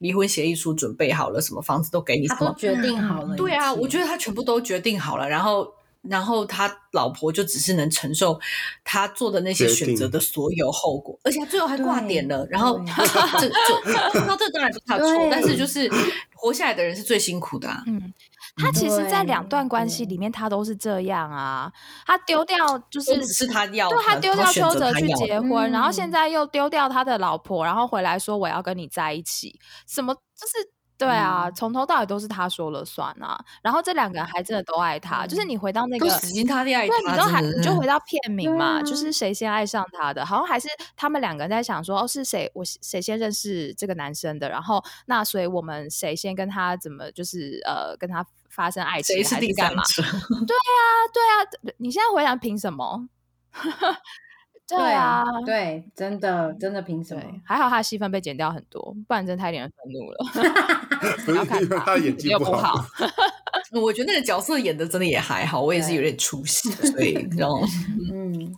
离婚协议书准备好了，什么房子都给你，他都决定好了。对啊，我觉得他全部都决定好了，然后。然后他老婆就只是能承受他做的那些选择的所有后果，而且他最后还挂点了。然后对这 这，那这当然不是他的错，但是就是活下来的人是最辛苦的啊。嗯，他其实，在两段关系里面，他都是这样啊。他丢掉就是只是他要的，对他丢掉邱泽去结婚，然后现嗯在又丢掉他的老婆，然后回来说我要跟你在一起，什么就是。对啊，嗯从头到尾都是他说了算啊。然后这两个人还真的都爱他，就是你回到那个死心塌地爱对，他，你都还你就回到片名嘛，就是谁先爱上他的，好像还是他们两个人在想说，哦，是谁我谁先认识这个男生的，然后那所以我们谁先跟他怎么就是呃跟他发生爱情谁是还是干嘛？第三者？对啊，你现在回想凭什么？对啊，对，真的真的凭什么？对，还好他的戏份被剪掉很多，不然真的太令人愤怒了。不要看是因为他演技又不好，我觉得那个角色演的真的也还好，我也是有点出戏，所以然后嗯，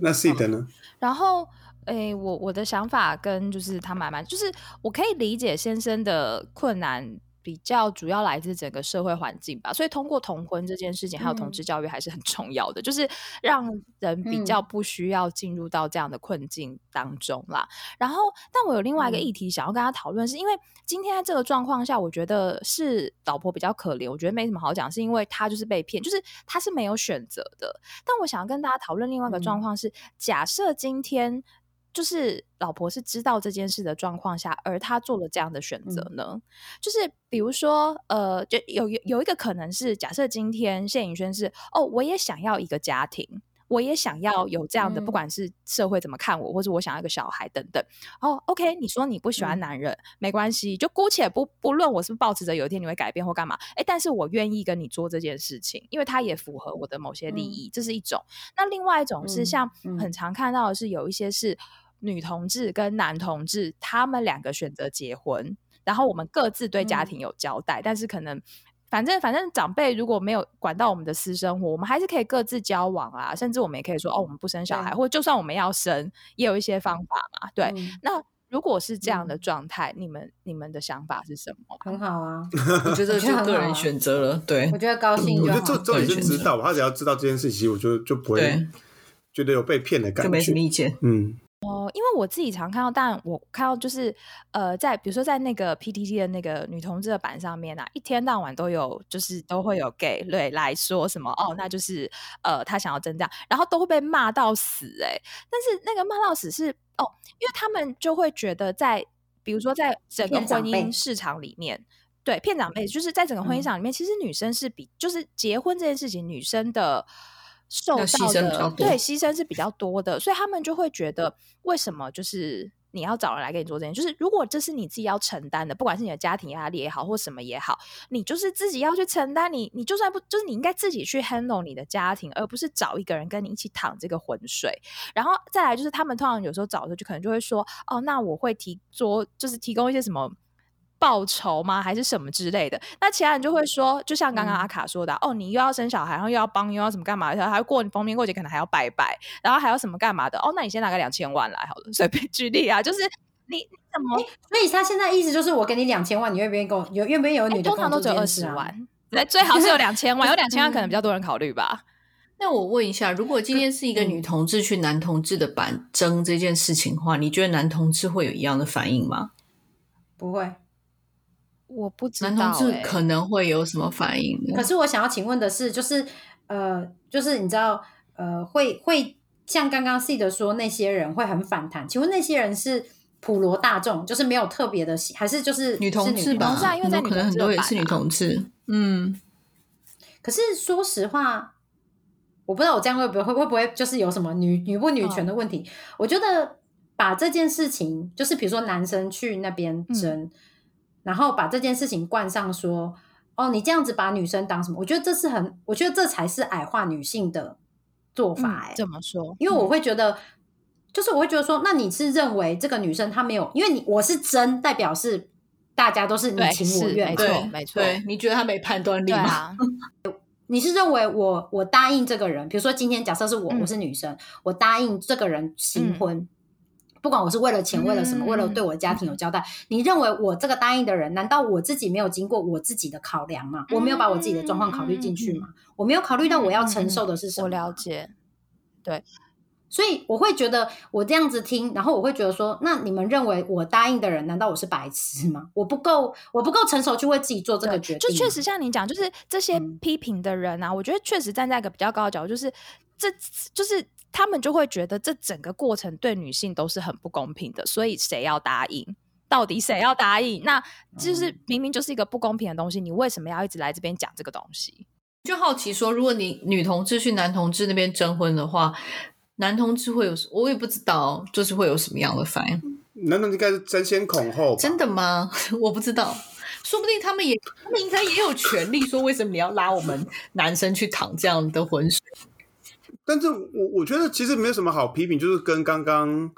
那 C 的呢？然后，哎，我我的想法跟就是他妈妈，就是我可以理解先生的困难。比较主要来自整个社会环境吧，所以通过同婚这件事情，还有同嗯志教育还是很重要的，就是让人比较不需要进入到这样的困境当中啦。然后，但我有另外一个嗯议题想要跟他讨论，是因为今天在这个状况下，我觉得是老婆比较可怜，我觉得没什么好讲，是因为她就是被骗，就是她是没有选择的。但我想要跟大家讨论另外一个状嗯况是，假设今天就是老婆是知道这件事的状况下，而他做了这样的选择呢？就是比如说，呃，就有有有一个可能是，假设今天谢颖轩是哦，我也想要一个家庭。我也想要有这样的，嗯不管是社会怎么看我，或者我想要一个小孩等等。哦，OK，你说你不喜欢嗯男人，没关系，就姑且不不论我是不是抱持着有一天你会改变或干嘛，哎，但是我愿意跟你做这件事情，因为它也符合我的某些利益，这是一种。那另外一种是嗯像嗯很常看到的是有一些是女同志跟男同志，他们两个选择结婚，然后我们各自对家嗯庭有交代，但是可能。反正反正长辈如果没有管到我们的私生活，我们还是可以各自交往啊，甚至我们也可以说哦，我们不生小孩，或者就算我们要生，也有一些方法嘛。对，嗯那如果是这样的嗯状态，你们你们的想法是什么啊？很好啊，我觉得就个人选择了，对我觉得高兴我就好。觉得这重点是知道，他只要知道这件事情，我就就不会，觉得有被骗的感就没什么。意见。嗯，哦，因为我自己常看到，但我看到就是呃，在比如说在那个 PTT 的那个女同志的版上面啊，一天到晚都有，就是都会有 gay 对来说什么哦，那就是呃他想要真这样，然后都会被骂到死哎、但是那个骂到死是哦，因为他们就会觉得在比如说在整个婚姻市场里面。对，骗长辈就是在整个婚姻嗯市场里面，其实女生是比就是结婚这件事情，女生的受到的对牺牲是比较多的，所以他们就会觉得为什么就是你要找人来给你做这件事，就是如果这是你自己要承担的，不管是你的家庭压力也好，或什么也好，你就是自己要去承担。你你就算不就是你应该自己去 handle 你的家庭，而不是找一个人跟你一起淌这个浑水。然后再来就是他们通常有时候找的时候就可能就会说，哦，那我会提做就是提供一些什么。报仇吗？还是什么之类的？那其他人就会说，就像刚刚阿卡说的，哦，你又要生小孩，然后又要帮，又要怎么干嘛？然后还要过逢年过节，可能还要拜拜，然后还要什么干嘛的？哦，那你先拿个两千万来好了，随便举例啊，就是你你怎么？所以他现在意思就是，我给你两千万，你愿不愿意跟我？有愿不愿意有女的？通常都只有二十万，那，最好是有两千万，有两千万可能比较多人考虑吧。那我问一下，如果今天是一个女同志去男同志的板争这件事情的话，你觉得男同志会有一样的反应吗？不会，我不知道。男同志可能会有什么反应？可是我想要请问的是，就是呃，就是你知道呃，会会像刚刚 C 的说，那些人会很反弹。请问那些人是普罗大众，就是没有特别的，还是就是女同志吧？因为可能很多也是女同志。嗯，可是说实话。我不知道我这样会不会会会不会就是有什么女女不女权的问题？我觉得把这件事情，就是比如说男生去那边争，然后把这件事情冠上说，哦，你这样子把女生当什么？我觉得这是很，我觉得这才是矮化女性的做法。哎，怎么说？因为我会觉得，就是我会觉得说，那你是认为这个女生她没有，因为你我是真，代表是大家都是你情我愿，没错，没错。你觉得她没判断力吗？你是认为我我答应这个人，比如说今天假设是我，我是女生，我答应这个人新婚，不管我是为了钱，为了什么，为了对我的家庭有交代，你认为我这个答应的人，难道我自己没有经过我自己的考量吗？我没有把我自己的状况考虑进去吗？我没有考虑到我要承受的是什么？我了解，对。所以我会觉得我这样子听，然后我会觉得说，那你们认为我答应的人，难道我是白痴吗？我不够，我不够成熟去为自己做这个决定。就确实像你讲，就是这些批评的人啊，我觉得确实站在一个比较高的角度，就是这就是他们就会觉得这整个过程对女性都是很不公平的。所以谁要答应？到底谁要答应？那就是明明就是一个不公平的东西，你为什么要一直来这边讲这个东西？就好奇说，如果你女同志去男同志那边征婚的话。男同志会有，我也不知道，就是会有什么样的反应。男同志应该是争先恐后，真的吗？我不知道，说不定他们也，他们应该也有权利说，为什么你要拉我们男生去淌这样的浑水？但是我我觉得其实没有什么好批评，就是跟刚刚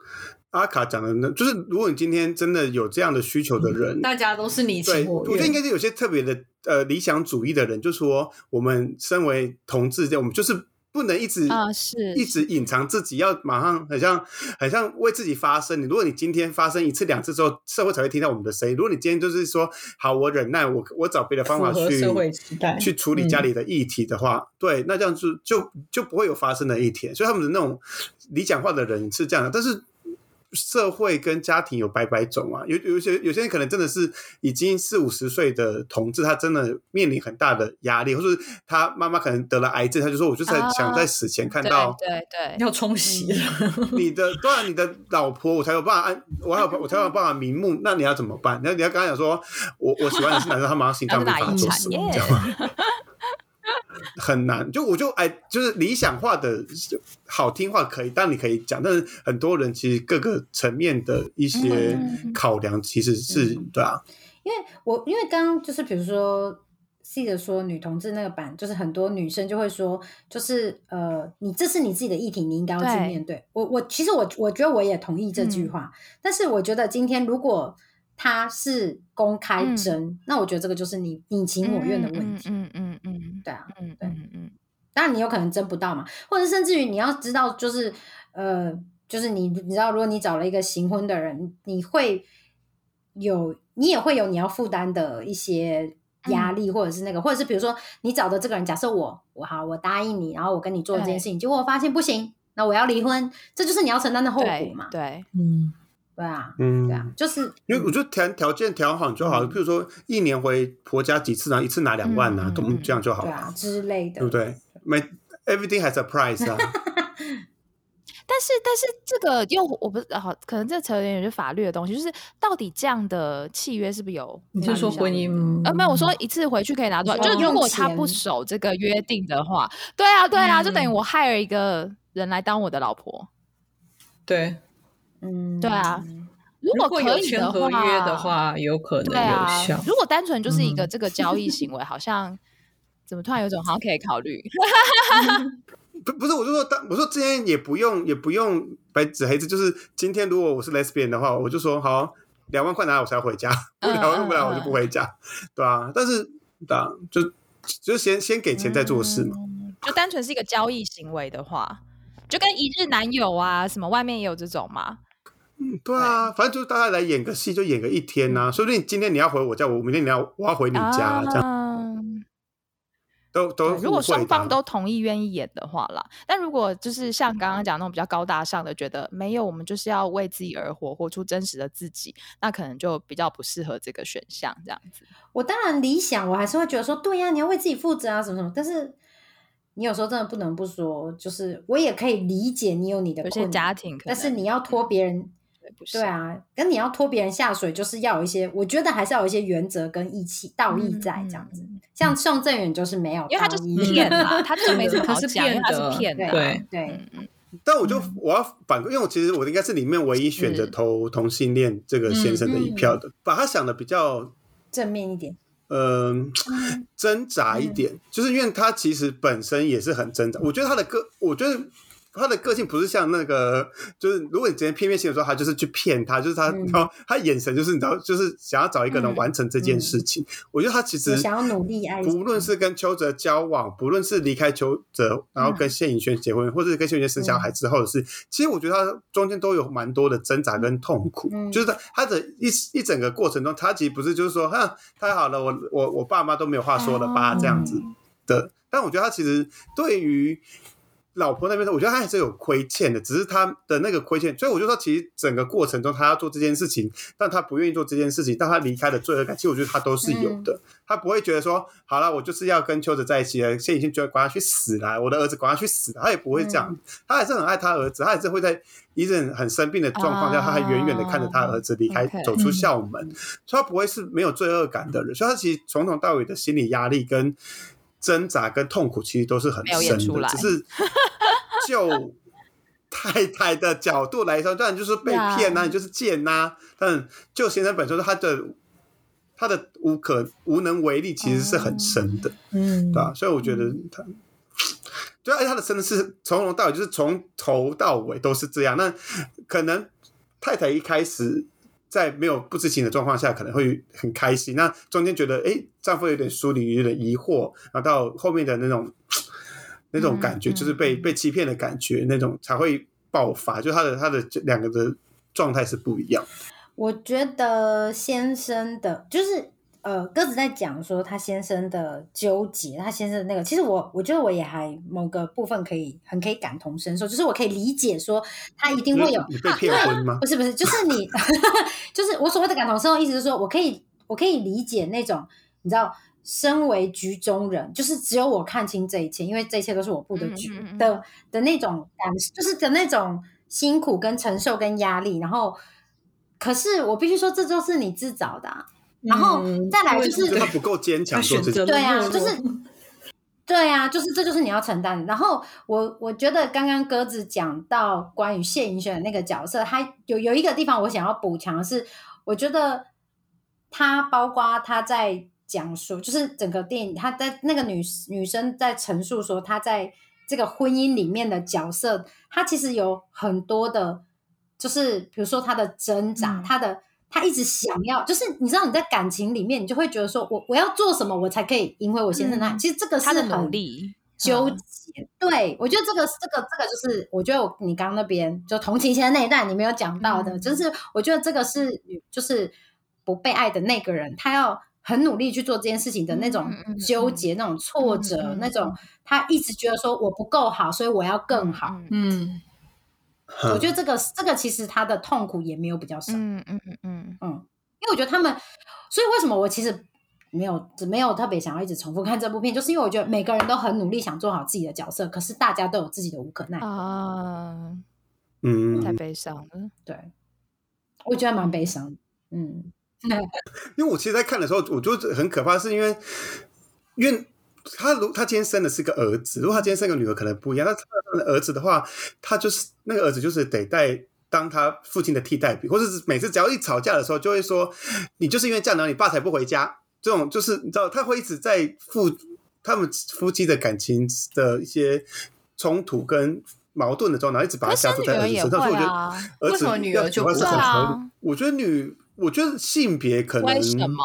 阿卡讲的，那就是如果你今天真的有这样的需求的人，大家都是你情我觉得应该是有些特别的呃理想主义的人，就说我们身为同志，这我们就是。不能一直啊，是一直隐藏自己，要马上很像很像为自己发声。你如果你今天发生一次两次之后，社会才会听到我们的声音。如果你今天就是说好，我忍耐，我我找别的方法去去处理家里的议题的话，对，那这样就就就不会有发生的一天。所以他们的那种理想化的人是这样的，但是。社会跟家庭有百百种啊，有有些有些人可能真的是已经四五十岁的同志，他真的面临很大的压力，或者他妈妈可能得了癌症，他就说：“我就在想在死前看到，对对，要冲洗 你的，当然你的老婆，我才有办法安，我有我才有办法瞑目。那你要怎么办？那你要跟他讲说，我我喜欢的是男生，他马上心脏病发作死，你知道吗？很难，就我就哎，就是理想化的好听话可以，但你可以讲，但是很多人其实各个层面的一些考量其实是对啊。因为我因为刚刚就是比如说 C 的说女同志那个版，就是很多女生就会说，就是呃，你这是你自己的议题，你应该要去面对。我我其实我我觉得我也同意这句话，但是我觉得今天如果。他是公开争，那我觉得这个就是你你情我愿的问题。嗯嗯然你有可能争不到嘛，或者甚至于你要知道，就是呃，就是你你知道，如果你找了一个行婚的人，你会有你也会有你要负担的一些压力，或者是那个，或者是比如说你找的这个人，假设我我好，我答应你，然后我跟你做这件事情，结果我发现不行，那我要离婚，这就是你要承担的后果嘛？对，嗯。对啊，嗯，对啊，就是因为我觉得条条件调好就好了，比如说一年回婆家几次然后，一次拿两万呐，都这样就好了之类的，对不对？没 everything has a price 啊。但是但是这个又我不好，可能这扯有点是法律的东西，就是到底这样的契约是不是有？你是说婚姻？呃，没有，我说一次回去可以拿多少？就是如果他不守这个约定的话，对啊，对啊，就等于我害了一个人来当我的老婆，对。嗯，对啊，如果可以的话，有可能有效。如果单纯就是一个这个交易行为，好像怎么突然有种好像可以考虑。不不是，我就说，当我说之前也不用也不用白纸黑字，就是今天如果我是 lesbian 的话，我就说好，两万块拿来我才回家，不两万不来我就不回家，对啊，但是对啊，就就先先给钱再做事嘛。就单纯是一个交易行为的话，就跟一日男友啊，什么外面也有这种嘛。嗯，对啊，反正就是大家来演个戏，就演个一天呐。说不定今天你要回我家，我明天你要我要回你家，这样都都如果双方都同意愿意演的话啦。但如果就是像刚刚讲那种比较高大上的，觉得没有，我们就是要为自己而活，活出真实的自己，那可能就比较不适合这个选项。这样子，我当然理想，我还是会觉得说，对呀，你要为自己负责啊，什么什么，但是。你有时候真的不能不说，就是我也可以理解你有你的困家庭，但是你要拖别人，对啊，跟你要拖别人下水，就是要有一些，我觉得还是要有一些原则跟义气、道义在这样子。像宋正远就是没有，因为他就是骗嘛，他就没什么好讲，他是骗的，对对。但我就我要反，因为我其实我应该是里面唯一选择投同性恋这个先生的一票的，把他想的比较正面一点。嗯，挣扎一点，就是因为他其实本身也是很挣扎。我觉得他的个，我觉得。他的个性不是像那个，就是如果你直接片面性的说，他就是去骗他，就是他，然后他眼神就是你知道，就是想要找一个人完成这件事情。我觉得他其实想要努力爱，不论是跟邱泽交往，不论是离开邱泽，然后跟谢颖轩结婚，或者是跟谢颖轩生小孩之后的事，其实我觉得他中间都有蛮多的挣扎跟痛苦。就是他他的一一整个过程中，他其实不是就是说，哈，太好了，我我我爸妈都没有话说了吧，这样子的。但我觉得他其实对于。老婆那边，我觉得他还是有亏欠的，只是他的那个亏欠，所以我就说，其实整个过程中他要做这件事情，但他不愿意做这件事情，但他离开的罪恶感，其实我觉得他都是有的。他不会觉得说，好了，我就是要跟秋子在一起了，现已经觉得管他去死了，我的儿子管他去死，他也不会这样，他还是很爱他儿子，他还是会在一阵很生病的状况下，他还远远的看着他儿子离开，走出校门，所以他不会是没有罪恶感的人，所以他其实从头到尾的心理压力跟。挣扎跟痛苦其实都是很深的，只是就太太的角度来说，当然就是被骗呐，你就是贱呐。但就先生本身，他的他的无可无能为力，其实是很深的，嗯，对吧？所以我觉得他，对，而且他的真的是从头到尾，就是从头到尾都是这样。那可能太太一开始。在没有不知情的状况下，可能会很开心。那中间觉得，哎，丈夫有点疏离，有点疑惑，然后到后面的那种那种感觉，就是被被欺骗的感觉，那种才会爆发。就他的他的两个的状态是不一样。我觉得先生的，就是。呃，鸽子在讲说他先生的纠结，他先生的那个，其实我我觉得我也还某个部分可以很可以感同身受，就是我可以理解说他一定会有你被骗婚吗？不是不是，就是你，就是我所谓的感同身受，意思是说我可以我可以理解那种你知道，身为局中人，就是只有我看清这一切，因为这一切都是我布的局的的那种感，就是的那种辛苦跟承受跟压力，然后可是我必须说，这就是你自找的。然后再来就是他不够坚强，对啊，就是对啊，就是这就是你要承担。然后我我觉得刚刚鸽子讲到关于谢颖轩的那个角色，他有有一个地方我想要补强的是，我觉得他包括他在讲述，就是整个电影他在那个女女生在陈述说，她在这个婚姻里面的角色，她其实有很多的，就是比如说她的挣扎，他的。他一直想要，就是你知道你在感情里面，你就会觉得说我我要做什么，我才可以赢回我先生那。其实这个是很努力纠结。对我觉得这个这个这个就是，我觉得我你刚刚那边就同情心的那一段你没有讲到的，就是我觉得这个是就是不被爱的那个人，他要很努力去做这件事情的那种纠结、那种挫折、那种他一直觉得说我不够好，所以我要更好。嗯。我觉得这个这个其实他的痛苦也没有比较少，嗯嗯嗯。嗯嗯，因为我觉得他们，所以为什么我其实没有没有特别想要一直重复看这部片，就是因为我觉得每个人都很努力想做好自己的角色，可是大家都有自己的无可奈。何啊，嗯，太悲伤了，对，我觉得蛮悲伤，嗯，因为我其实，在看的时候，我觉得很可怕，是因为因为。他如他今天生的是个儿子，如果他今天生个女儿，可能不一样。那他的儿子的话，他就是那个儿子，就是得带当他父亲的替代品，或者是每次只要一吵架的时候，就会说你就是因为这样，你爸才不回家。这种就是你知道，他会一直在父他们夫妻的感情的一些冲突跟矛盾的时候，然后一直把他加注在儿子身上。所以我觉得儿子女儿就不是很合理。我觉得女我觉得性别可能为什么？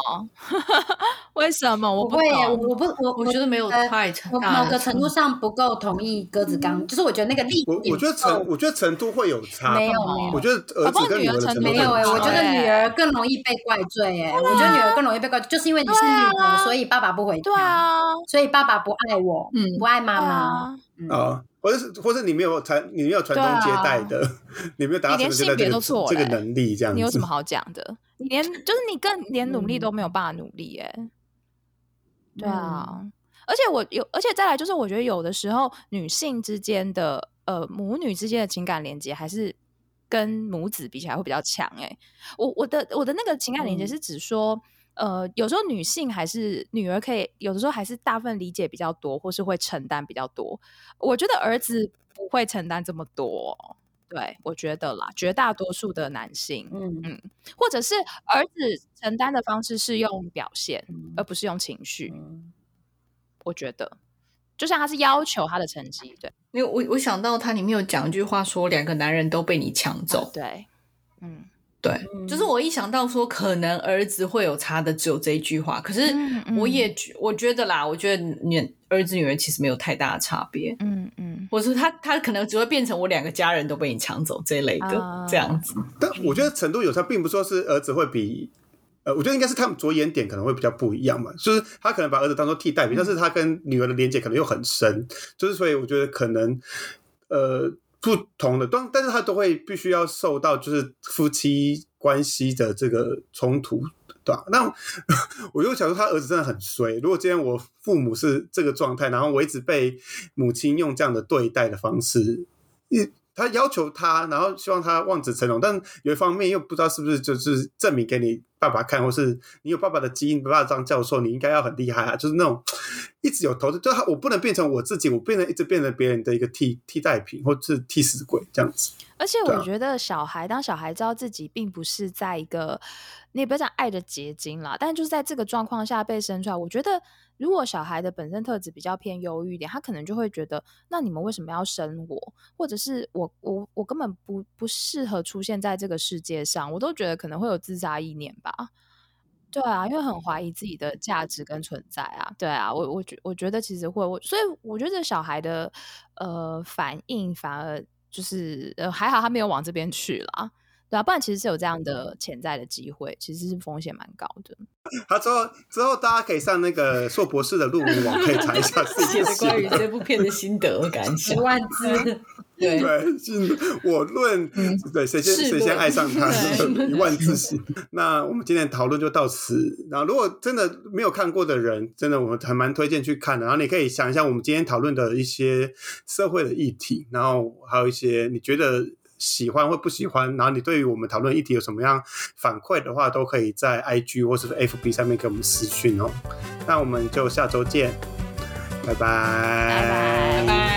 为什么？我不不会，我懂。我不我我觉得没有呃太我大某个程度上不够同意鸽子刚，就是我觉得那个力我我觉得程我觉得程度会有差，没有我觉得儿子跟女儿的程度没有哎、我觉得女儿更容易被怪罪哎、我觉得女儿更容易被怪罪，就是因为你是女儿，所以爸爸不回家，对啊，所以爸爸不爱我，嗯不爱妈对妈，啊，嗯啊，或者是或者你没有传你没有传宗接代的，你没有达到你连传宗接代这个性别都错这个能力，这样子你有什么好讲的？你连就是你更连努力嗯都没有办法努力哎、对啊，嗯而且我有，而且再来就是，我觉得有的时候女性之间的呃母女之间的情感连接，还是跟母子比起来会比较强哎、我我的我的那个情感连接嗯是指说。呃，有时候女性还是女儿可以，有的时候还是大部分理解比较多，或是会承担比较多。我觉得儿子不会承担这么多，对我觉得啦，绝大多数的男性，嗯嗯或者是儿子承担的方式是用表现，嗯而不是用情绪。嗯我觉得，就像他是要求他的成绩，对，因为我我想到他里面有讲一句话说，两个男人都被你抢走。对，嗯，对，嗯就是我一想到说可能儿子会有差的，只有这一句话。可是我也觉我觉得啦，我觉得女儿子女儿其实没有太大的差别。嗯嗯，或是他他可能只会变成我两个家人都被你抢走这一类的、啊这样子。但我觉得程度有差，并不是说是儿子会比，呃，我觉得应该是他们着眼点可能会比较不一样嘛，就是他可能把儿子当做替代品，但是他跟女儿的连接可能又很深，就是所以我觉得可能，呃，不同的，但但是他都会必须要受到就是夫妻关系的这个冲突。对吧、那我 就想说，他儿子真的很衰。如果今天我父母是这个状态，然后我一直被母亲用这样的对待的方式，一他要求他，然后希望他望子成龙，但有一方面又不知道是不是就是证明给你爸爸看，或是你有爸爸的基因，爸爸当教授，你应该要很厉害啊，就是那种一直有投资，就他我不能变成我自己，我变成一直变成别人的一个替替代品，或是替死鬼这样子。而且我觉得小孩，当小孩知道自己并不是在一个，你也不要讲爱的结晶啦，但就是在这个状况下被生出来，我觉得如果小孩的本身特质比较偏忧郁一点，他可能就会觉得，那你们为什么要生我？或者是我我我根本不不适合出现在这个世界上，我都觉得可能会有自杀意念吧。对啊，因为很怀疑自己的价值跟存在啊。对啊，我我觉我觉得其实会，我所以我觉得小孩的呃反应反而就是呃还好他没有往这边去啦。对啊，不然其实是有这样的潜在的机会，其实是风险蛮高的。他之后之后大家可以上那个硕博士的论文网，可以查一下自己写的关于这部片的心得感想十。万字，对，对，是我论，对谁先试谁先论爱上他，对一万字形。那我们今天的讨论就到此。然后，如果真的没有看过的人，真的我们还蛮推荐去看的。然后你可以想一下我们今天讨论的一些社会的议题，然后还有一些你觉得喜欢或不喜欢，然后你对于我们讨论议题有什么样反馈的话，都可以在 IG 或是 FB 上面给我们私讯哦。那我们就下周见，拜拜，拜拜拜拜。